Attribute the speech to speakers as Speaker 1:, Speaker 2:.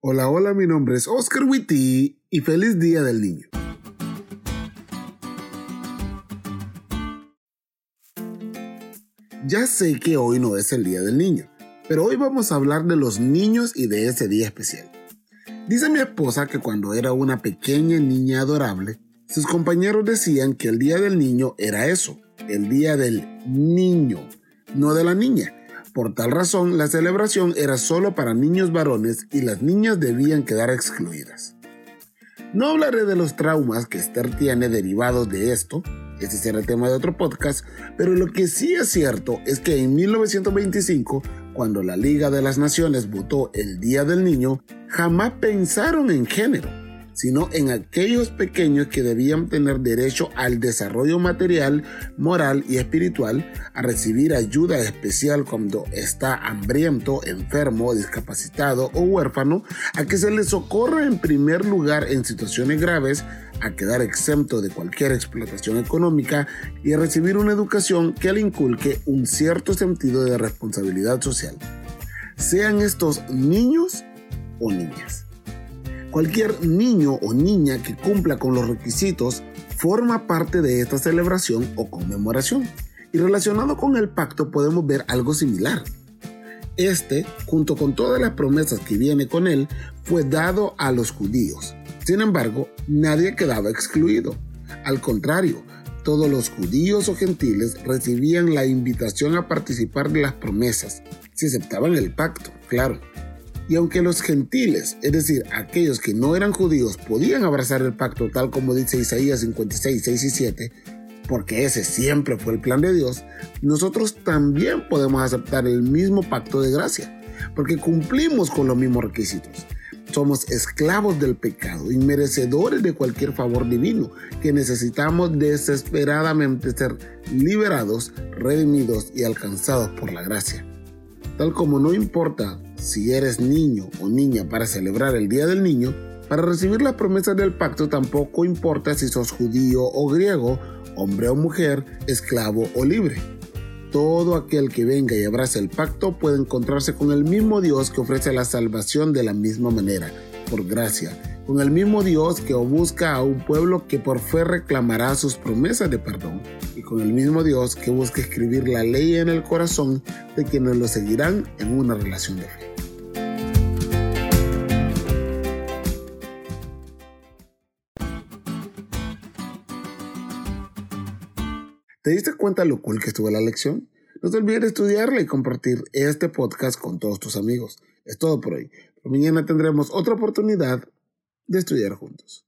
Speaker 1: Hola, hola, mi nombre es Oscar Witty y feliz Día del Niño. Ya sé que hoy no es el Día del Niño, pero hoy vamos a hablar de los niños y de ese día especial. Dice mi esposa que cuando era una pequeña niña adorable, sus compañeros decían que el Día del Niño era eso, el Día del Niño, no de la niña. Por tal razón, la celebración era solo para niños varones y las niñas debían quedar excluidas. No hablaré de los traumas que Esther tiene derivados de esto, ese será el tema de otro podcast, pero lo que sí es cierto es que en 1925, cuando la Liga de las Naciones votó el Día del Niño, jamás pensaron en género sino en aquellos pequeños que debían tener derecho al desarrollo material, moral y espiritual, a recibir ayuda especial cuando está hambriento, enfermo, discapacitado o huérfano, a que se les socorra en primer lugar en situaciones graves, a quedar exento de cualquier explotación económica y a recibir una educación que le inculque un cierto sentido de responsabilidad social. Sean estos niños o niñas. Cualquier niño o niña que cumpla con los requisitos forma parte de esta celebración o conmemoración. Y relacionado con el pacto podemos ver algo similar. Este, junto con todas las promesas que viene con él, fue dado a los judíos. Sin embargo, nadie quedaba excluido. Al contrario, todos los judíos o gentiles recibían la invitación a participar de las promesas, si aceptaban el pacto, claro. Y aunque los gentiles, es decir, aquellos que no eran judíos, podían abrazar el pacto tal como dice Isaías 56, 6 y 7, porque ese siempre fue el plan de Dios, nosotros también podemos aceptar el mismo pacto de gracia, porque cumplimos con los mismos requisitos. Somos esclavos del pecado, inmerecedores de cualquier favor divino, que necesitamos desesperadamente ser liberados, redimidos y alcanzados por la gracia. Tal como no importa si eres niño o niña para celebrar el Día del Niño, para recibir las promesas del pacto tampoco importa si sos judío o griego, hombre o mujer, esclavo o libre. Todo aquel que venga y abrace el pacto puede encontrarse con el mismo Dios que ofrece la salvación de la misma manera, por gracia, con el mismo Dios que busca a un pueblo que por fe reclamará sus promesas de perdón, y con el mismo Dios que busca escribir la ley en el corazón de quienes lo seguirán en una relación de fe. ¿Te diste cuenta lo cool que estuvo la lección? No te olvides de estudiarla y compartir este podcast con todos tus amigos. Es todo por hoy. Mañana tendremos otra oportunidad de estudiar juntos.